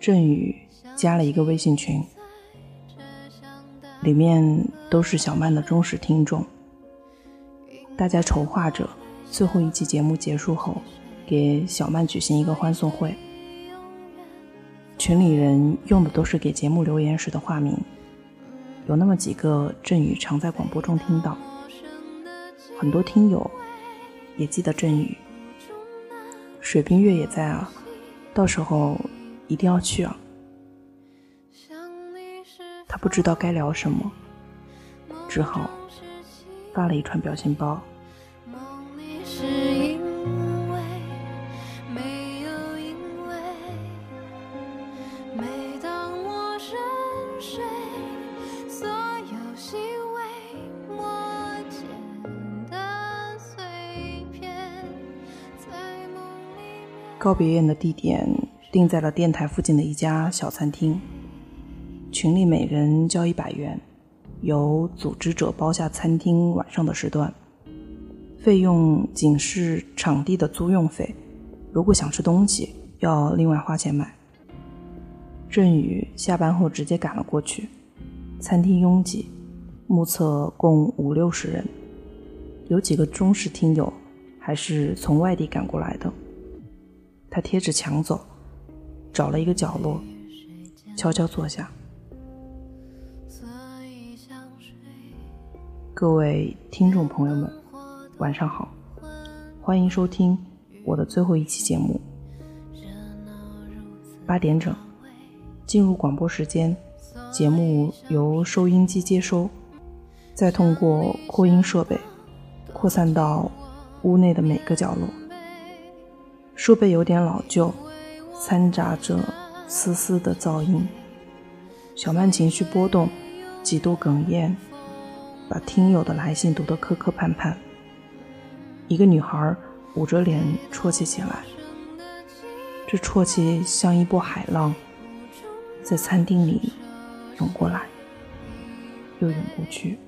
振宇加了一个微信群，里面都是小曼的忠实听众。大家筹划着最后一期节目结束后，给小曼举行一个欢送会。群里人用的都是给节目留言时的化名，有那么几个振宇常在广播中听到。很多听友也记得振宇，水冰月也在啊，到时候一定要去啊。他不知道该聊什么，只好发了一串表情包。告别宴的地点定在了电台附近的一家小餐厅。群里每人交一百元，由组织者包下餐厅晚上的时段，费用仅是场地的租用费。如果想吃东西，要另外花钱买。振宇下班后直接赶了过去，餐厅拥挤，目测共五六十人，有几个忠实听友还是从外地赶过来的。他贴着墙走，找了一个角落，悄悄坐下。各位听众朋友们，晚上好，欢迎收听我的最后一期节目。八点整，进入广播时间，节目由收音机接收，再通过扩音设备扩散到屋内的每个角落。设备有点老旧，掺杂着丝丝的噪音。小曼情绪波动，几度哽咽，把听友的来信读得磕磕绊绊。一个女孩捂着脸啜泣起来，这啜泣像一波海浪，在餐厅里涌过来，又涌过去，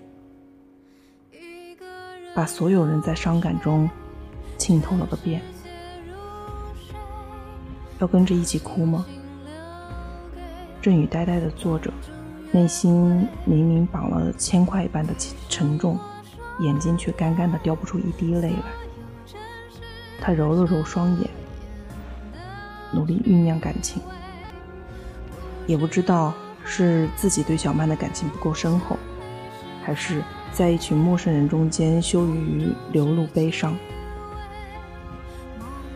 把所有人在伤感中浸透了个遍。要跟着一起哭吗？振宇呆呆地坐着，内心明明绑了千块一般的沉重，眼睛却干干的掉不出一滴泪来。他揉了揉双眼，努力酝酿感情，也不知道是自己对小曼的感情不够深厚，还是在一群陌生人中间羞于流露悲伤。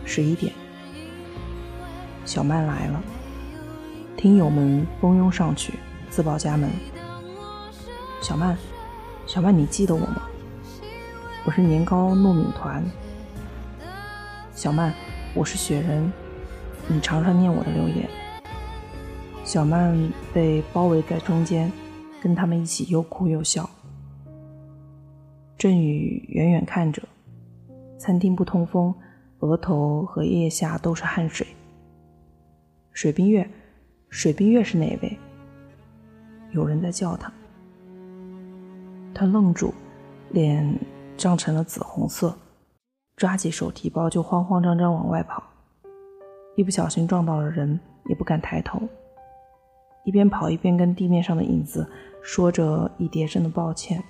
十一点。小曼来了，听友们蜂拥上去自报家门。小曼，小曼，你记得我吗？我是年糕糯米团。小曼，我是雪人，你常常念我的留言。小曼被包围在中间，跟他们一起又哭又笑。振宇远远看着，餐厅不通风，额头和腋下都是汗水。水冰月，水冰月是哪位？有人在叫他。他愣住，脸涨成了紫红色，抓起手提包就慌慌张张往外跑。一不小心撞到了人，也不敢抬头。一边跑一边跟地面上的影子说着一叠声的抱歉。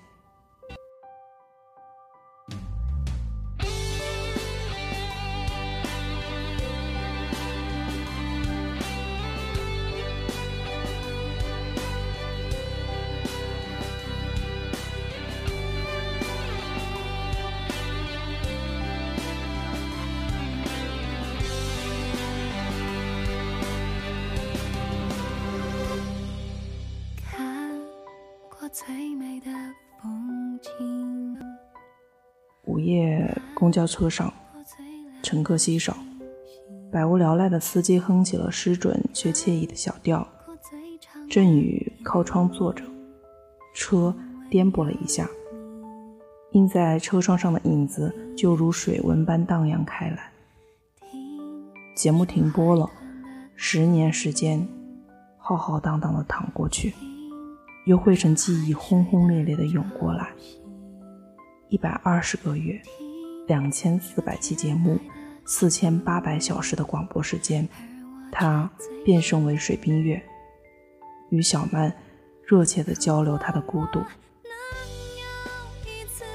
公交车上，乘客稀少，百无聊赖的司机哼起了失准却惬意的小调。振宇靠窗坐着，车颠簸了一下，印在车窗上的影子就如水纹般荡漾开来。节目停播了，十年时间浩浩荡荡的淌过去。又汇成记忆，轰轰烈烈的涌过来。一百二十个月，两千四百期节目，四千八百小时的广播时间，他变身为水冰月，与小曼热切地交流他的孤独，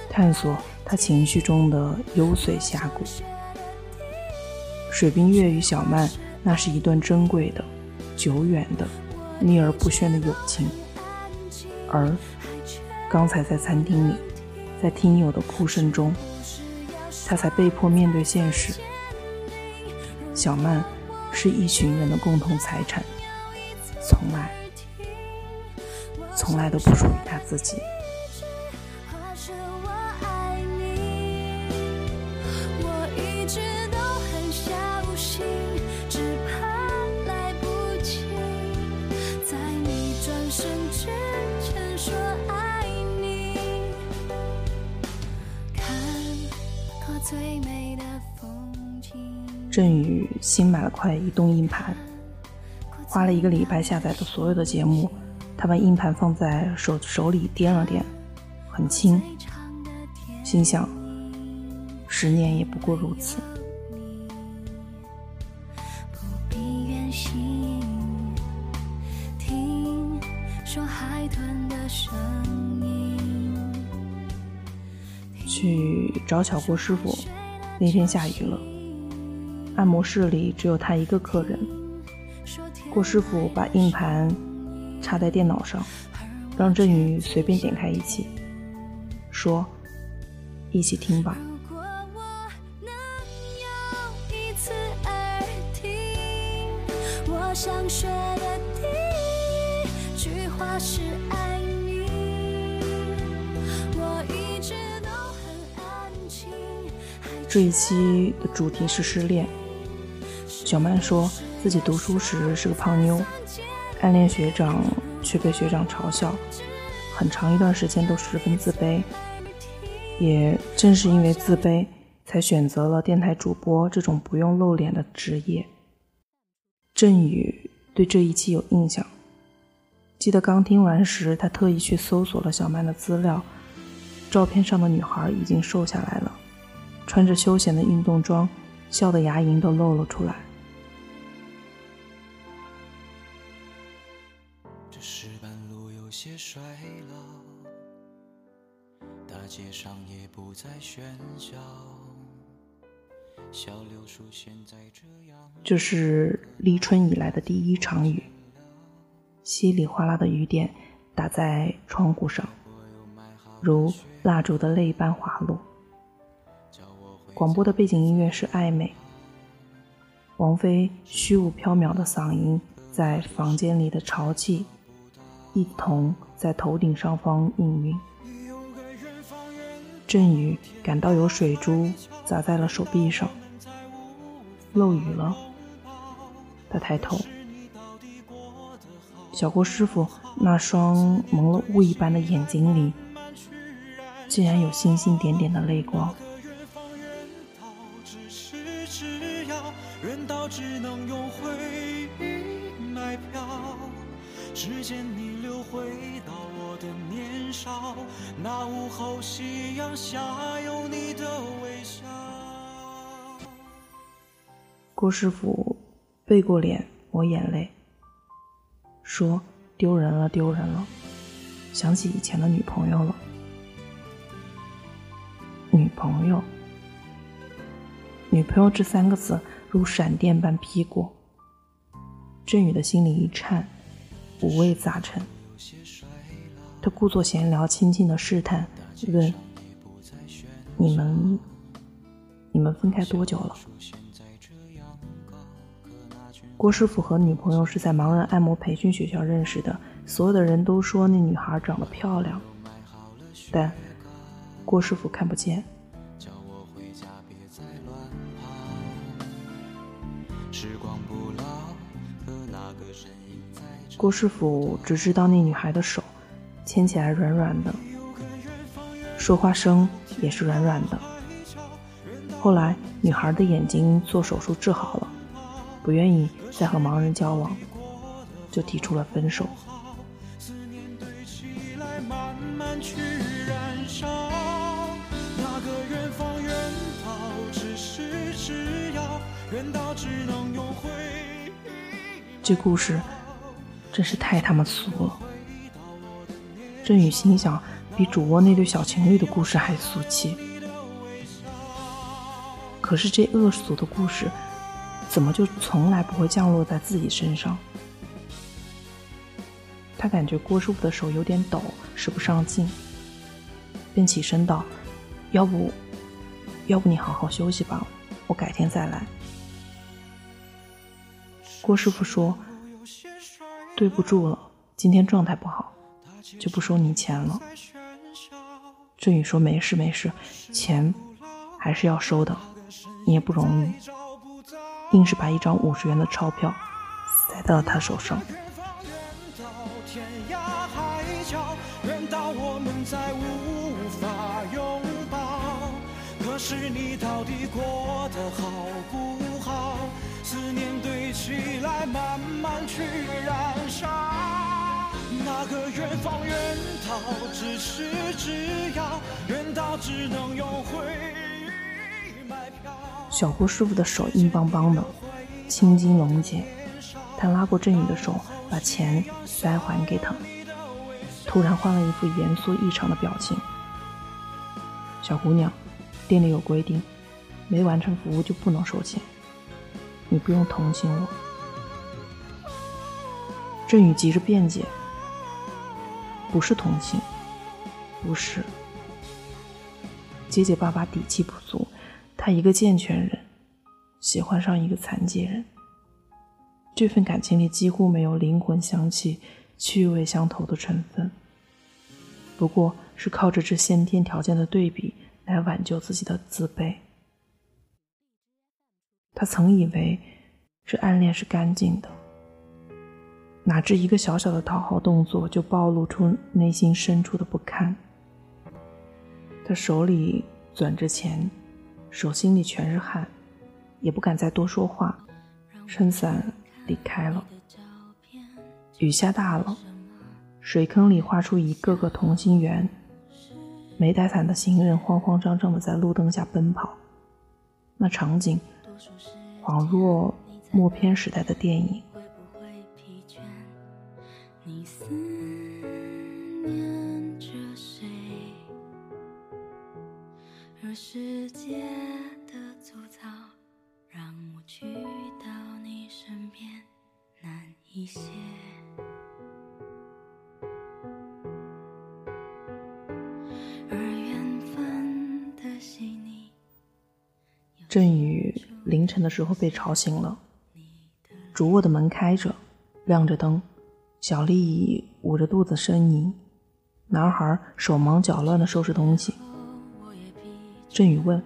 探索他情绪中的幽邃峡谷。水冰月与小曼，那是一段珍贵的、久远的、秘而不宣的友情。而刚才在餐厅里，在听友的哭声中，他才被迫面对现实。小曼是一群人的共同财产，从来、从来都不属于他自己。振宇新买了块移动硬盘，花了一个礼拜下载的所有的节目，他把硬盘放在手手里掂了掂，很轻，心想，十年也不过如此。找巧郭师傅，那天下雨了。按摩室里只有他一个客人。郭师傅把硬盘插在电脑上，让振宇随便点开一期，说：“一起听吧。”这一期的主题是失恋。小曼说自己读书时是个胖妞，暗恋学长却被学长嘲笑，很长一段时间都十分自卑。也正是因为自卑，才选择了电台主播这种不用露脸的职业。振宇对这一期有印象，记得刚听完时，他特意去搜索了小曼的资料，照片上的女孩已经瘦下来了，穿着休闲的运动装，笑得牙龈都露了出来。些衰老，大街上也不再喧嚣。小柳树现在这样。这是立春以来的第一场雨，稀里哗啦的雨点打在窗户上，如蜡烛的泪般滑落。广播的背景音乐是暧昧，王菲虚无缥缈的嗓音在房间里的潮气。一同在头顶上方氤氲。阵雨感到有水珠砸在了手臂上，漏雨了。他抬头，小郭师傅那双蒙了雾一般的眼睛里，竟然有星星点点的泪光。时间逆流回到我的年少，那午后夕阳下有你的微笑。郭师傅背过脸抹眼泪，说：“丢人了，丢人了，想起以前的女朋友了。”女朋友，女朋友这三个字如闪电般劈过，振宇的心里一颤。五味杂陈，他故作闲聊，轻轻的试探，问：“你们，你们分开多久了？”郭师傅和女朋友是在盲人按摩培训学校认识的，所有的人都说那女孩长得漂亮，但郭师傅看不见。郭师傅只知道那女孩的手牵起来软软的，说话声也是软软的。后来女孩的眼睛做手术治好了，不愿意再和盲人交往，就提出了分手。这故事真是太他妈俗了。振宇心想，比主卧那对小情侣的故事还俗气。可是这恶俗的故事，怎么就从来不会降落在自己身上？他感觉郭师傅的手有点抖，使不上劲，便起身道：“要不，要不你好好休息吧，我改天再来。”郭师傅说：“对不住了，今天状态不好，就不收你钱了。”振宇说：“没事没事，钱还是要收的，你也不容易。”硬是把一张五十元的钞票塞到了他手上。是你到底过得好不好？思念堆起来，慢慢去燃烧。那个远方远到咫尺之遥，远到只能用回忆买票。小郭师傅的手硬邦邦的，青筋溶解。他拉过振宇的手，把钱塞还给他，突然换了一副严肃异常的表情。小姑娘。店里有规定，没完成服务就不能收钱。你不用同情我。振宇急着辩解：“不是同情，不是。”结结巴巴，底气不足。他一个健全人，喜欢上一个残疾人，这份感情里几乎没有灵魂相契、趣味相投的成分。不过是靠着这先天条件的对比。来挽救自己的自卑。他曾以为这暗恋是干净的，哪知一个小小的讨好动作就暴露出内心深处的不堪。他手里攥着钱，手心里全是汗，也不敢再多说话，撑伞离开了。雨下大了，水坑里画出一个个同心圆。没带伞的行人慌慌张张的在路灯下奔跑，那场景恍若默片时代的电影。世界的粗糙让我去到你身边难一些。振宇凌晨的时候被吵醒了，主卧的门开着，亮着灯，小丽捂着肚子呻吟，男孩手忙脚乱的收拾东西。振宇问：“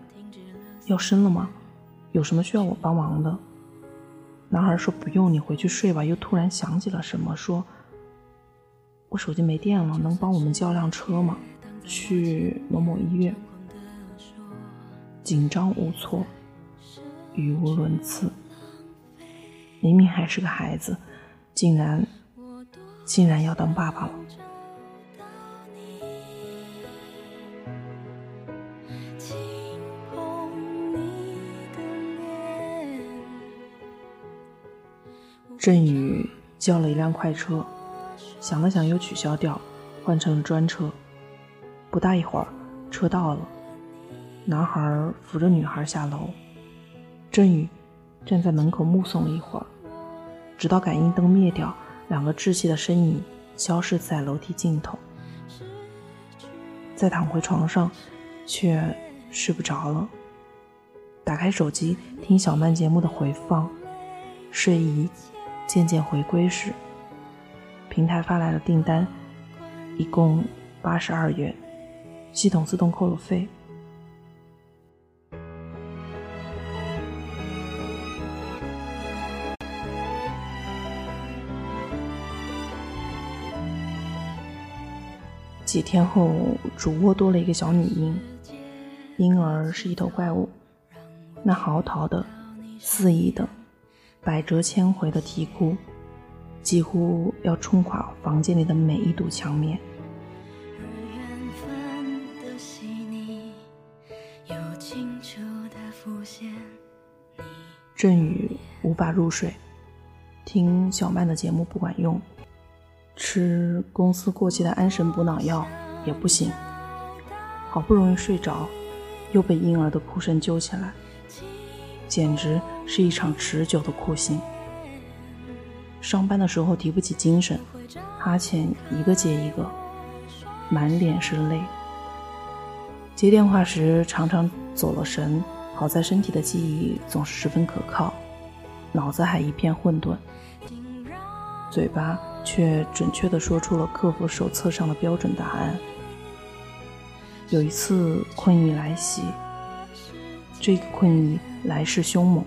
要生了吗？有什么需要我帮忙的？”男孩说：“不用，你回去睡吧。”又突然想起了什么，说：“我手机没电了，能帮我们叫辆车吗？去某某医院。”紧张无措，语无伦次。明明还是个孩子，竟然竟然要当爸爸了。振宇叫了一辆快车，想了想又取消掉，换成了专车。不大一会儿，车到了。男孩扶着女孩下楼，振宇站在门口目送了一会儿，直到感应灯灭掉，两个稚气的身影消失在楼梯尽头。再躺回床上，却睡不着了。打开手机听小曼节目的回放，睡意渐渐回归时，平台发来了订单，一共八十二元，系统自动扣了费。几天后，主卧多了一个小女婴，婴儿是一头怪物，那嚎啕的、肆意的、百折千回的啼哭，几乎要冲垮房间里的每一堵墙面。振宇无法入睡，听小曼的节目不管用，吃公司过期的安神补脑药也不行。好不容易睡着，又被婴儿的哭声揪起来，简直是一场持久的酷刑。上班的时候提不起精神，哈欠一个接一个，满脸是泪。接电话时常常走了神，好在身体的记忆总是十分可靠，脑子还一片混沌，嘴巴却准确地说出了客服手册上的标准答案。有一次困意来袭，这个困意来势凶猛。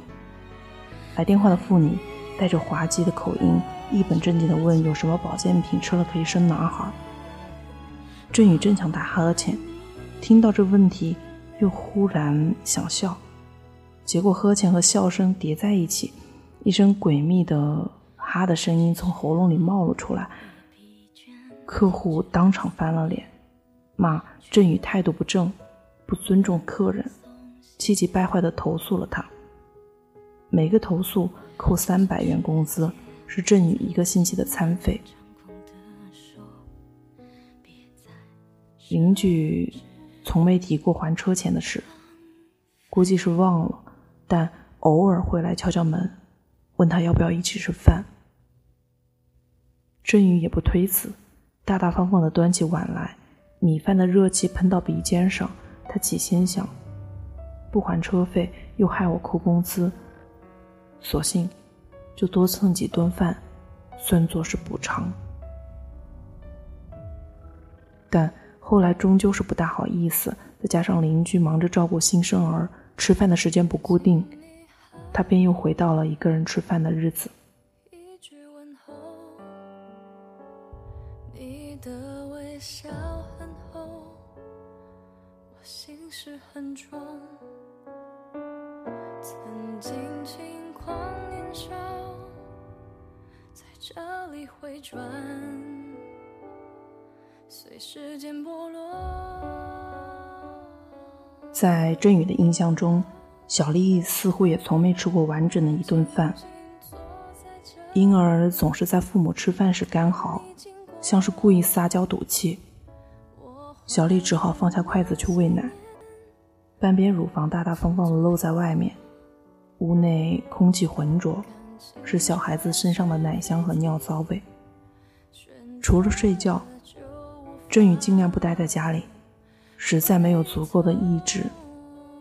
来电话的妇女带着滑稽的口音，一本正经地问：“有什么保健品吃了可以生男孩？”振宇正想打哈欠。听到这问题，又忽然想笑，结果呵欠和笑声叠在一起，一声诡秘的“哈”的声音从喉咙里冒了出来。客户当场翻了脸，骂振宇态度不正，不尊重客人，气急败坏地投诉了他。每个投诉扣三百元工资，是振宇一个星期的餐费。邻居。从没提过还车钱的事，估计是忘了，但偶尔会来敲敲门，问他要不要一起吃饭。振宇也不推辞，大大方方的端起碗来，米饭的热气喷到鼻尖上。他起先想，不还车费又害我扣工资，索性就多蹭几顿饭，算作是补偿。但。后来终究是不大好意思，再加上邻居忙着照顾新生儿，吃饭的时间不固定，他便又回到了一个人吃饭的日子。曾经轻狂年少，在这里回转。在振宇的印象中，小丽似乎也从没吃过完整的一顿饭。婴儿总是在父母吃饭时干嚎，像是故意撒娇赌气。小丽只好放下筷子去喂奶，半边乳房大大方方的露在外面。屋内空气浑浊，是小孩子身上的奶香和尿骚味。除了睡觉。振宇尽量不待在家里，实在没有足够的意志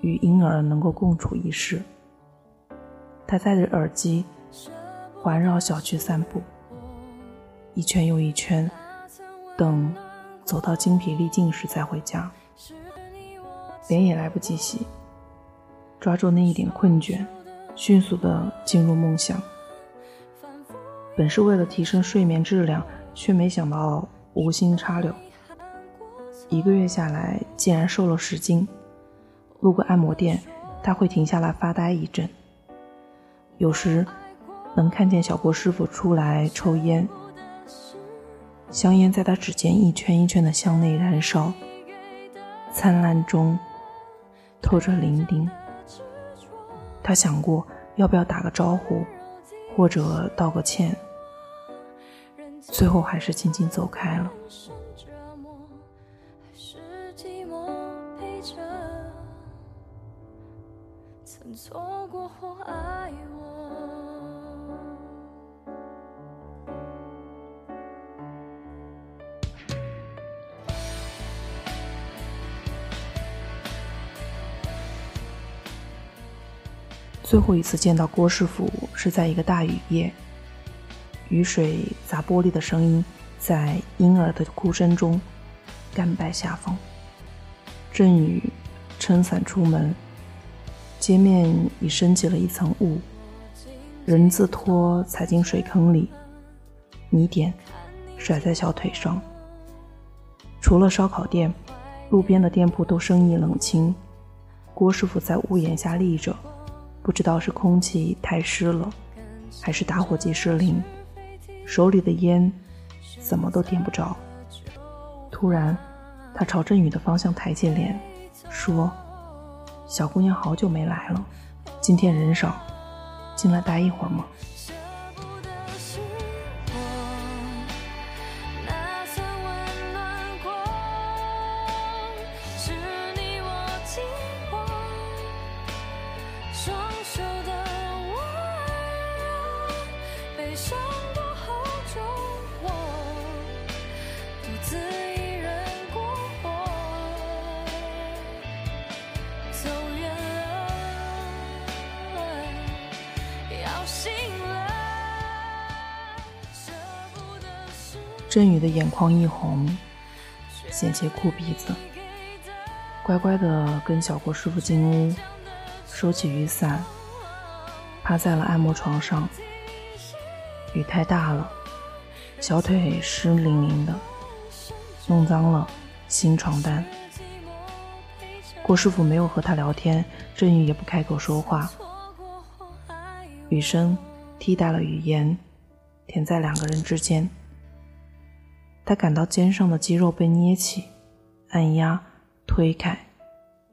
与婴儿能够共处一室。他戴着耳机，环绕小区散步，一圈又一圈，等走到精疲力尽时再回家。脸也来不及洗，抓住那一点困倦，迅速的进入梦乡。本是为了提升睡眠质量，却没想到无心插柳。一个月下来，竟然瘦了十斤。路过按摩店，他会停下来发呆一阵。有时能看见小郭师傅出来抽烟，香烟在他指尖一圈一圈的向内燃烧，灿烂中透着伶仃。他想过要不要打个招呼，或者道个歉，最后还是静静走开了。曾错过或爱我。最后一次见到郭师傅是在一个大雨夜，雨水砸玻璃的声音在婴儿的哭声中甘拜下风。阵雨撑伞出门。街面已升起了一层雾，人字拖踩进水坑里，泥点甩在小腿上。除了烧烤店，路边的店铺都生意冷清。郭师傅在屋檐下立着，不知道是空气太湿了，还是打火机失灵，手里的烟怎么都点不着。突然，他朝振宇的方向抬起脸，说。小姑娘好久没来了，今天人少，进来待一会儿吗？振宇的眼眶一红，险些哭鼻子，乖乖的跟小郭师傅进屋，收起雨伞，趴在了按摩床上。雨太大了，小腿湿淋淋的，弄脏了新床单。郭师傅没有和他聊天，振宇也不开口说话。雨声替代了语言，填在两个人之间。他感到肩上的肌肉被捏起、按压、推开，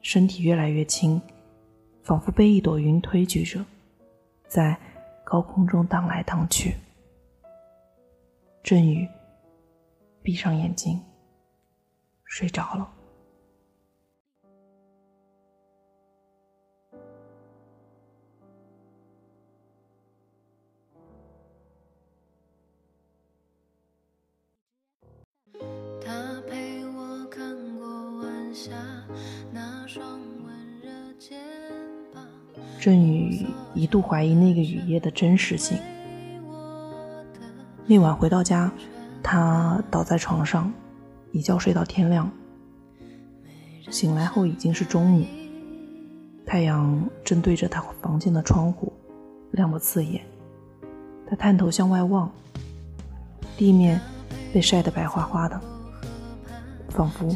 身体越来越轻，仿佛被一朵云推举着，在高空中荡来荡去。振宇闭上眼睛，睡着了。振宇一度怀疑那个雨夜的真实性。那晚回到家，他倒在床上，一觉睡到天亮。醒来后已经是中午，太阳正对着他房间的窗户，亮得刺眼。他探头向外望，地面被晒得白花花的，仿佛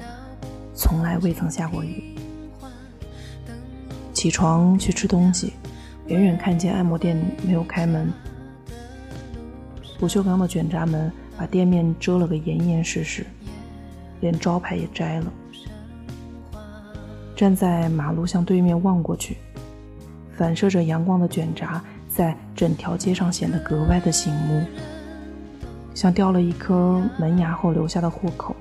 从来未曾下过雨。起床去吃东西，远远看见按摩店没有开门，不锈钢的卷闸门把店面遮了个严严实实，连招牌也摘了。站在马路向对面望过去，反射着阳光的卷闸在整条街上显得格外的醒目，像掉了一颗门牙后留下的豁口。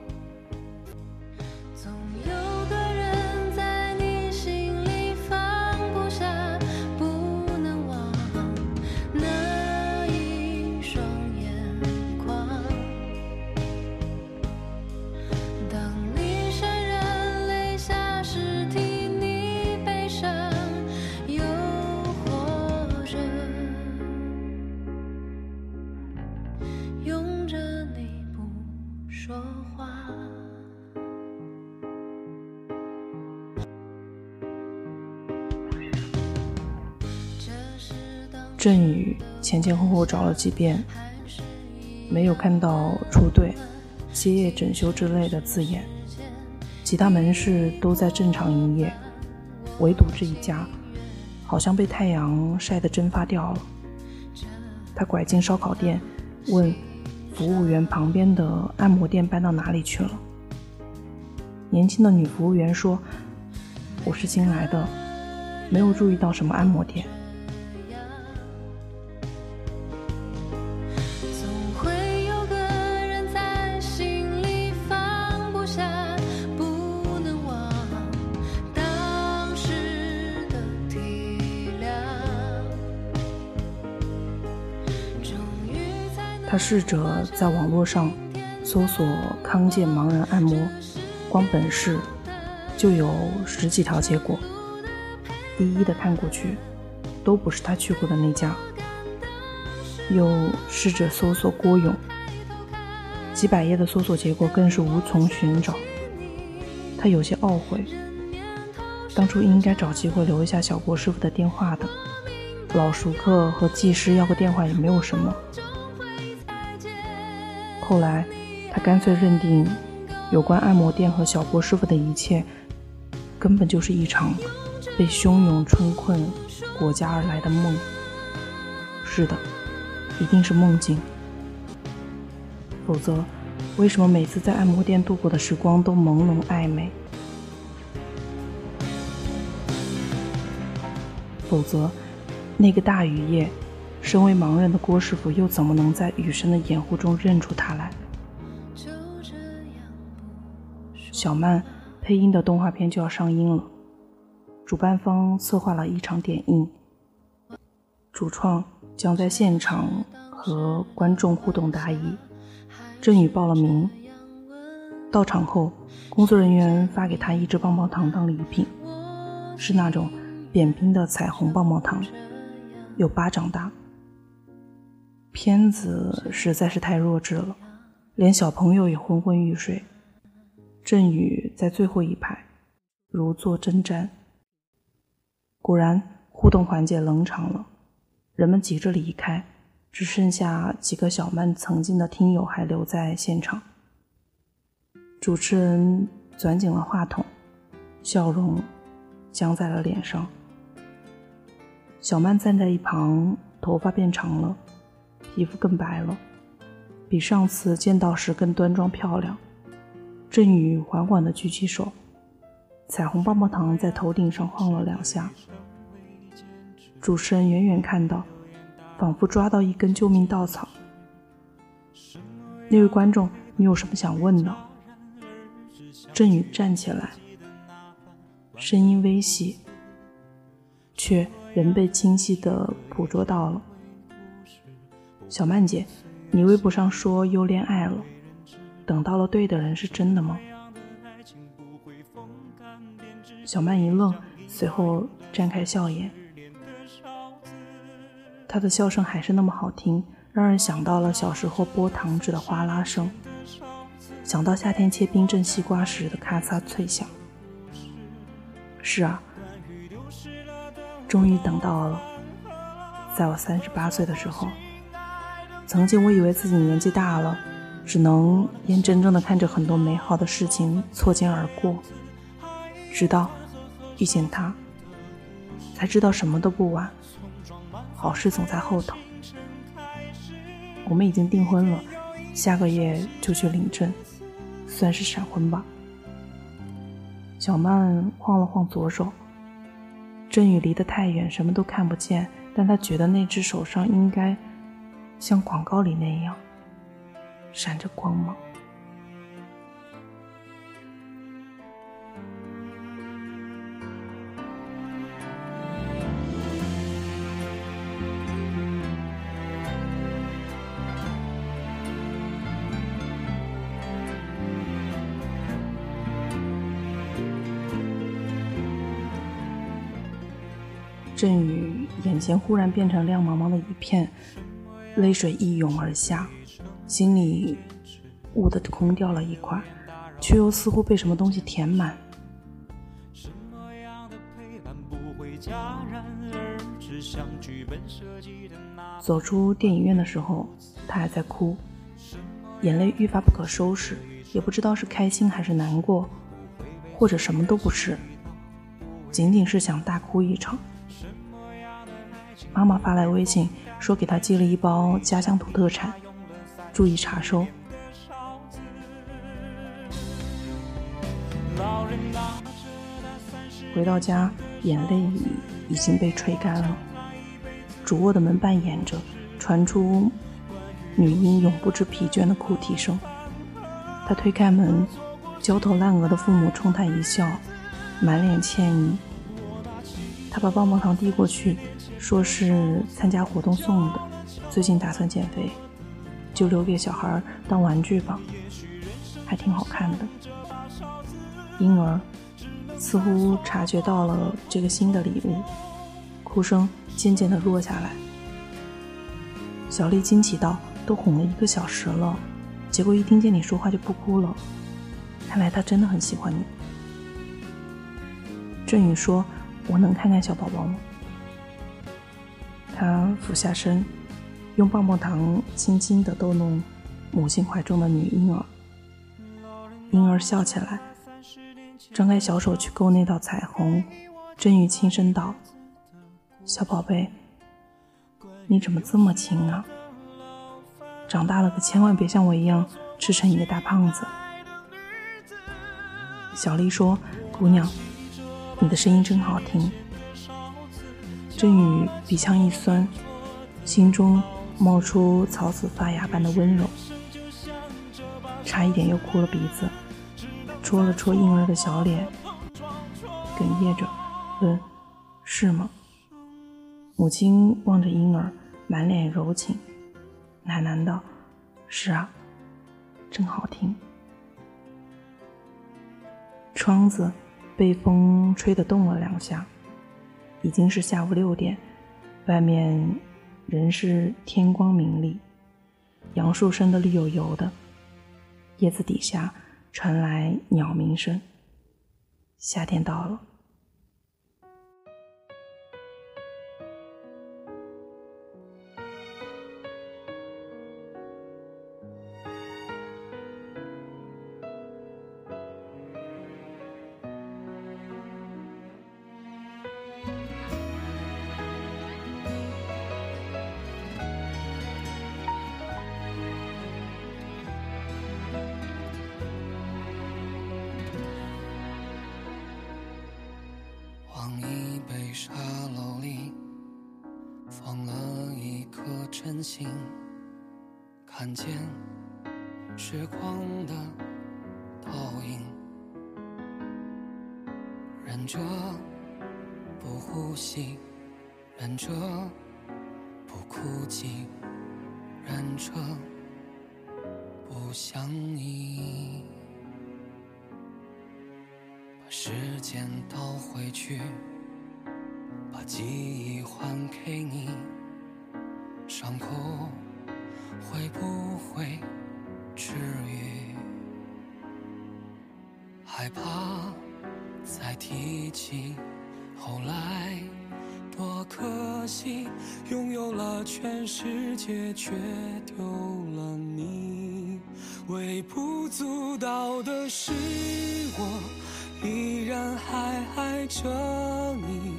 振宇前前后后找了几遍，没有看到“出队”“歇业整修”之类的字眼，其他门市都在正常营业，唯独这一家好像被太阳晒得蒸发掉了。他拐进烧烤店，问服务员：“旁边的按摩店搬到哪里去了？”年轻的女服务员说：“我是新来的，没有注意到什么按摩店。”试着在网络上搜索康健盲人按摩，光本市就有十几条结果，一一的看过去，都不是他去过的那家。又试着搜索郭勇，几百页的搜索结果更是无从寻找。他有些懊悔，当初应该找机会留一下小郭师傅的电话的，老熟客和技师要个电话也没有什么。后来，他干脆认定，有关按摩店和小郭师傅的一切，根本就是一场被汹涌春困裹挟而来的梦。是的，一定是梦境。否则，为什么每次在按摩店度过的时光都朦胧暧昧？否则，那个大雨夜。身为盲人的郭师傅又怎么能在雨声的掩护中认出他来？小曼配音的动画片就要上映了，主办方策划了一场点映，主创将在现场和观众互动答疑。振宇报了名，到场后，工作人员发给他一支棒棒糖当礼品，是那种扁平的彩虹棒棒糖，有巴掌大。片子实在是太弱智了，连小朋友也昏昏欲睡。振宇在最后一排，如坐针毡。果然，互动环节冷场了，人们急着离开，只剩下几个小曼曾经的听友还留在现场。主持人攥紧了话筒，笑容僵在了脸上。小曼站在一旁，头发变长了，皮肤更白了，比上次见到时更端庄漂亮。振宇缓缓地举起手，彩虹棒棒糖在头顶上晃了两下。主持人远远看到，仿佛抓到一根救命稻草。那位观众，你有什么想问的？振宇站起来，声音微细，却仍被清晰地捕捉到了。小曼姐，你微博上说又恋爱了。等到了对的人是真的吗？小曼一愣，随后绽开笑颜。她的笑声还是那么好听，让人想到了小时候剥糖纸的哗啦声，想到夏天切冰镇西瓜时的咔嚓脆响。是啊，终于等到了，在我三十八岁的时候，曾经我以为自己年纪大了。只能眼睁睁地看着很多美好的事情错肩而过，直到遇见他，才知道什么都不晚，好事总在后头。我们已经订婚了，下个月就去领证，算是闪婚吧。小曼晃了晃左手，振宇离得太远，什么都看不见，但他觉得那只手上应该像广告里那样。闪着光芒。振宇眼前忽然变成亮茫茫的一片，泪水一涌而下。心里兀的空掉了一块，却又似乎被什么东西填满。走出电影院的时候，他还在哭，眼泪愈发不可收拾，也不知道是开心还是难过，或者什么都不是，仅仅是想大哭一场。妈妈发来微信说，给他寄了一包家乡土特产。注意查收。回到家，眼泪已经被吹干了。主卧的门半掩着，传出女婴永不知疲倦的哭啼声。他推开门，焦头烂额的父母冲他一笑，满脸歉意。他把棒棒糖递过去，说是参加活动送的，最近打算减肥。就留给小孩当玩具吧，还挺好看的。婴儿似乎察觉到了这个新的礼物，哭声渐渐的落下来。小丽惊奇道：“都哄了一个小时了，结果一听见你说话就不哭了，看来他真的很喜欢你。”振宇说：“我能看看小宝宝吗？”他俯下身。用棒棒糖轻轻地逗弄母亲怀中的女婴儿，婴儿笑起来，张开小手去够那道彩虹。真宇轻声道：“小宝贝，你怎么这么轻啊？长大了可千万别像我一样吃成一个大胖子。”小丽说：“姑娘，你的声音真好听。”振宇鼻腔一酸，心中。冒出草籽发芽般的温柔，差一点又哭了鼻子，戳了戳婴儿的小脸，哽咽着问：“是吗？”母亲望着婴儿，满脸柔情，喃喃道：“是啊，真好听。”窗子被风吹得动了两下，已经是下午六点，外面。仍是天光明丽，杨树生的绿油油的，叶子底下传来鸟鸣声。夏天到了。着不想你，把时间倒回去。把记忆还给你，伤口会不会治愈？害怕再提起，后来多可惜，拥有了全世界却丢了你。微不足道的是，我依然还爱着你。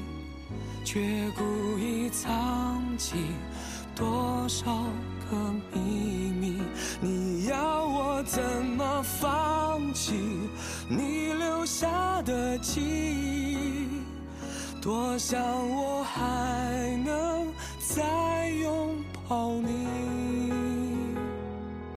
却故意藏起多少个秘密？你要我怎么放弃你留下的记忆？多想我还能再。